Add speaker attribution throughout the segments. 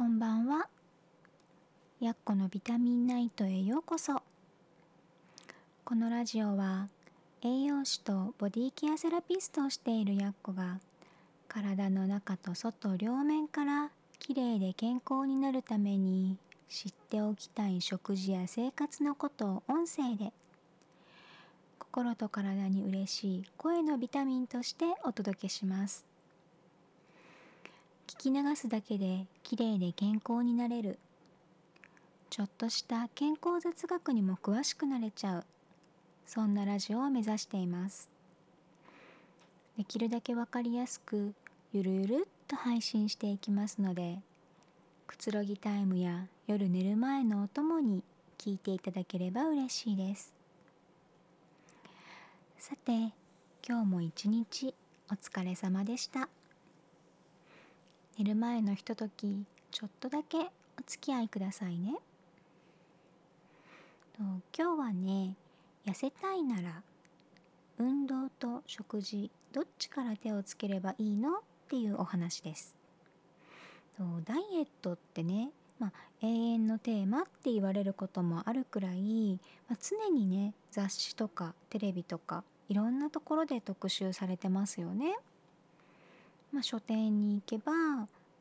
Speaker 1: こんばんは。やっこのビタミンナイトへようこそ。このラジオは栄養士とボディケアセラピストをしているやっこが体の中と外両面からきれいで健康になるために知っておきたい食事や生活のことを音声で心と体に嬉しい声のビタミンとしてお届けします。聞き流すだけできれいで健康になれる。ちょっとした健康雑学にも詳しくなれちゃう。そんなラジオを目指しています。できるだけわかりやすくゆるゆるっと配信していきますのでくつろぎタイムや夜寝る前のお供に聞いていただければ嬉しいです。さて今日も一日お疲れ様でした。寝る前のひとときちょっとだけお付き合いくださいね今日はね痩せたいなら運動と食事どっちから手をつければいいのっていうお話ですダイエットってね、まあ、永遠のテーマって言われることもあるくらい、まあ、常にね雑誌とかテレビとかいろんなところで特集されてますよね。まあ、書店に行けば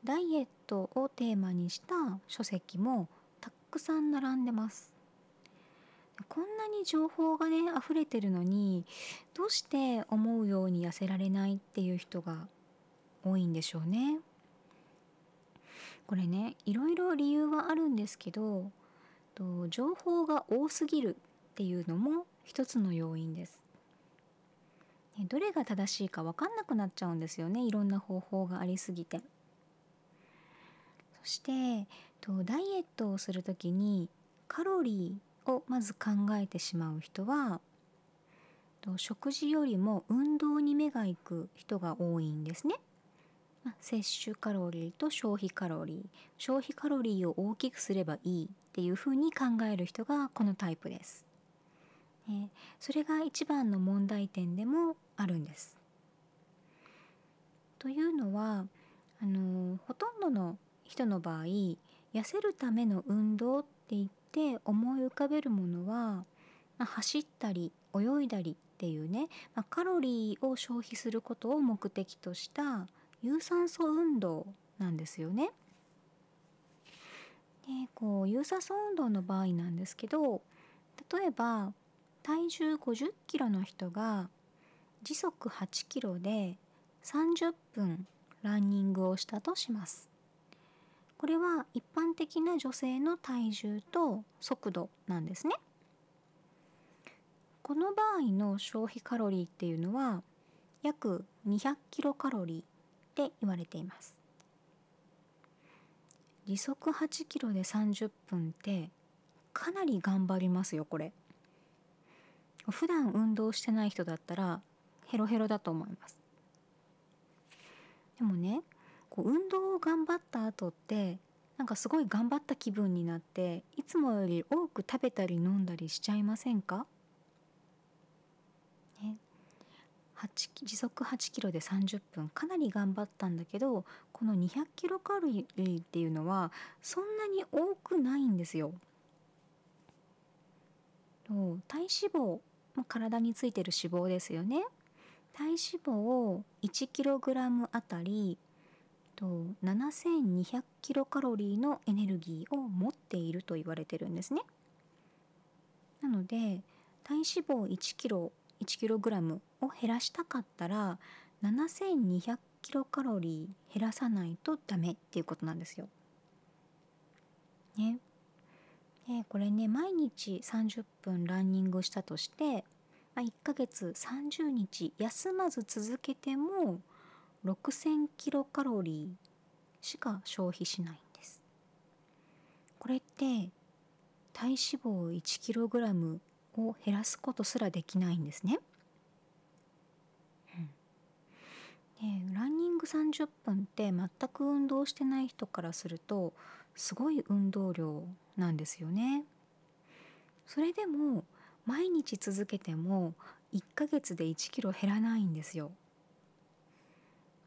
Speaker 1: ダイエットをテーマにした書籍もたくさん並んでます。こんなに情報がね溢れてるのにどうして思うように痩せられないっていう人が多いんでしょうね。これねいろいろ理由はあるんですけど情報が多すぎるっていうのも一つの要因です。どれが正しいか分かんなくなっちゃうんですよねいろんな方法がありすぎて。そしてとダイエットをする時にカロリーをまず考えてしまう人はと食事よりも運動に目が行く人が多いんですね。摂取カロリーと消費カロリー消費カロリーを大きくすればいいっていうふうに考える人がこのタイプです。えそれが一番の問題点でもあるんです。というのはあのほとんどの人の場合痩せるための運動って言って思い浮かべるものは、まあ、走ったり泳いだりっていうね、まあ、カロリーを消費することを目的とした有酸素運動なんですよね。でこう有酸素運動の場合なんですけど例えば体重50キロの人が時速8キロで30分ランニングをしたとします。これは一般的な女性の体重と速度なんですね。この場合の消費カロリーっていうのは約200キロカロリーって言われています。時速8キロで30分ってかなり頑張りますよこれ。普段運動してない人だったらヘロヘロだと思います。でもねこう運動を頑張った後ってなんかすごい頑張った気分になっていつもより多く食べたり飲んだりしちゃいませんか、ね、時速8キロで30分かなり頑張ったんだけどこの200キロカロリーっていうのはそんなに多くないんですよ。体脂肪体についてる脂肪ですよね。体脂肪を 1kg あたり7200キロカロリーのエネルギーを持っていると言われてるんですねなので体脂肪 1kg 1kg を減らしたかったら7200キロカロリー減らさないとダメっていうことなんですよ。ね。でこれね毎日30分ランニングしたとして、まあ、1ヶ月30日休まず続けても6000キロカロリーしか消費しないんです。これって体脂肪 1kg を減らすことすらできないんですね。でランニング30分って全く運動してない人からするとすごい運動量なんですよね。それでも毎日続けても1ヶ月で1キロ減らないんですよ。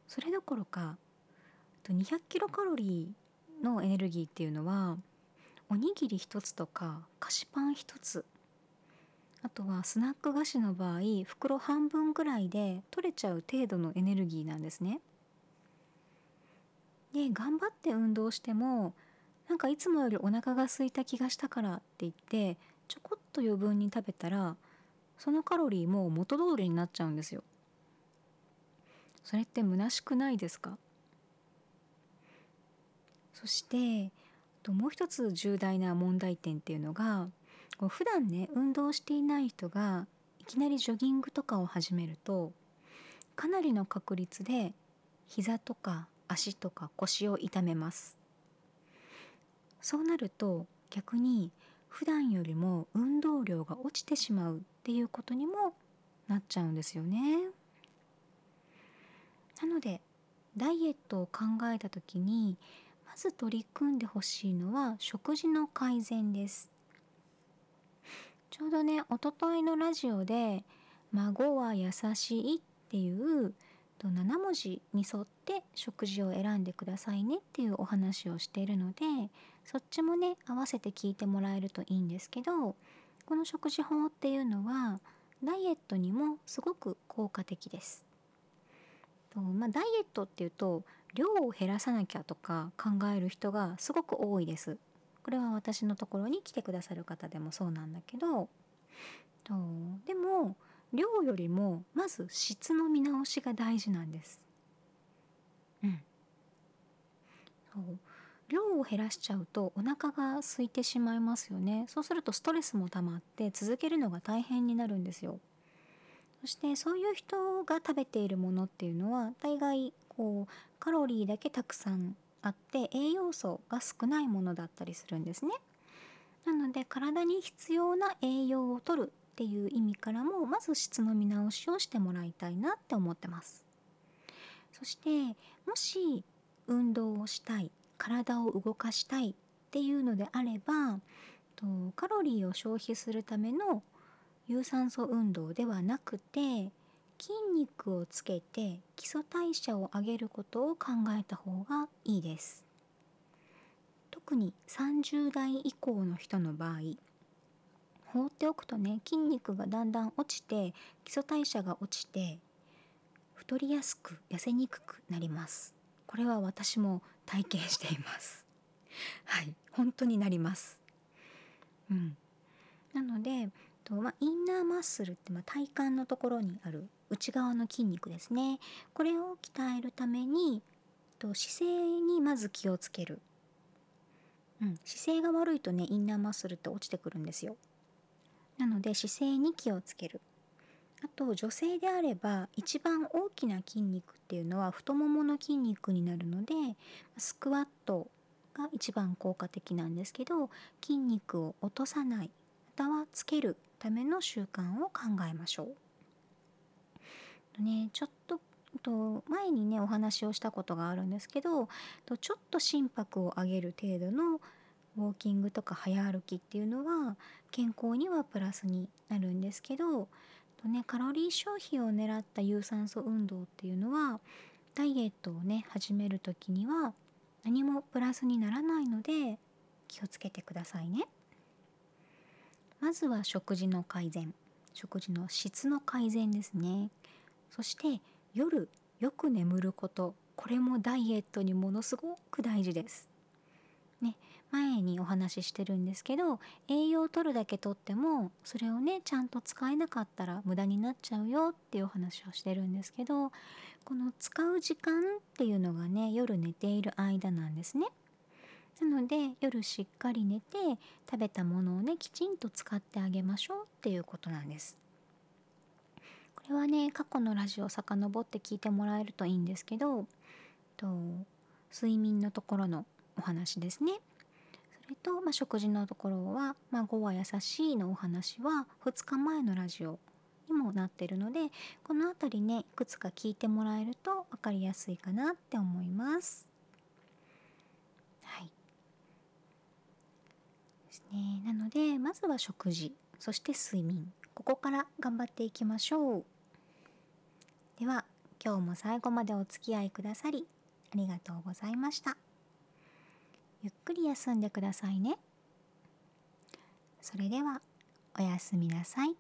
Speaker 1: それどころか200キロカロリーのエネルギーっていうのはおにぎり1つとか菓子パン1つあとはスナック菓子の場合袋半分ぐらいで取れちゃう程度のエネルギーなんですね。で頑張って運動してもなんかいつもよりお腹が空いた気がしたからって言ってちょこっと余分に食べたらそのカロリーも元通りになっちゃうんですよ。それって虚しくないですか？そしてともう一つ重大な問題点っていうのがこう普段ね運動していない人がいきなりジョギングとかを始めるとかなりの確率で膝とか足とか腰を痛めますそうなると逆に普段よりも運動量が落ちてしまうっていうことにもなっちゃうんですよね。なのでダイエットを考えた時にまず取り組んでほしいのは食事の改善です。ちょうどねおとといのラジオで「孫は優しい」っていう7文字に沿って食事を選んでくださいねっていうお話をしているのでそっちもね合わせて聞いてもらえるといいんですけどこの食事法っていうのはダイエットにもすごく効果的です。とまあ、ダイエットっていうと量を減らさなきゃとか考える人がすごく多いです。これは私のところに来てくださる方でもそうなんだけどとでも量よりもまず質の見直しが大事なんです。うん、そう量を減らしちゃうとお腹が空いてしまいますよねそうするとストレスも溜まって続けるのが大変になるんですよそしてそういう人が食べているものっていうのは大概こうカロリーだけたくさんあって栄養素が少ないものだったりするんですね。なので体に必要な栄養をとるっていう意味からもまず質の見直しをしてもらいたいなって思ってます。そしてもし運動をしたい体を動かしたいっていうのであればとカロリーを消費するための有酸素運動ではなくて筋肉をつけて基礎代謝を上げることを考えた方がいいです。特に30代以降の人の場合放っておくとね筋肉がだんだん落ちて基礎代謝が落ちて太りやすく痩せにくくなります。これは私も体験しています。はい。本当になります。うん。なのでと、まあ、インナーマッスルって、まあ、体幹のところにある内側の筋肉ですね。これを鍛えるためにと姿勢にまず気をつける、うん、姿勢が悪いとねインナーマッスルって落ちてくるんですよ。なので姿勢に気をつける。あと女性であれば一番大きな筋肉っていうのは太ももの筋肉になるのでスクワットが一番効果的なんですけど筋肉を落とさないまたはつけるための習慣を考えましょう。ねちょっとと前にねお話をしたことがあるんですけどとちょっと心拍を上げる程度のウォーキングとか早歩きっていうのは健康にはプラスになるんですけどと、ね、カロリー消費を狙った有酸素運動っていうのはダイエットをね始める時には何もプラスにならないので気をつけてくださいね。まずは食事の改善食事の質の改善ですね。そして夜よく眠ることこれもダイエットにものすごく大事です。前にお話ししてるんですけど栄養を取るだけとってもそれをねちゃんと使えなかったら無駄になっちゃうよっていうお話をしてるんですけどこの使う時間っていうのがね夜寝ている間なんですね。なので夜しっかり寝て食べたものをねきちんと使ってあげましょうっていうことなんです。これはね過去のラジオを遡って聞いてもらえるといいんですけどと睡眠のところのお話ですねと、まあ、食事のところは「孫は優しい」のお話は2日前のラジオにもなってるのでこの辺りねいくつか聞いてもらえると分かりやすいかなって思います。はいですね、なのでまずは食事そして睡眠ここから頑張っていきましょう。では今日も最後までお付き合いくださりありがとうございました。ゆっくり休んでくださいね。それではおやすみなさい。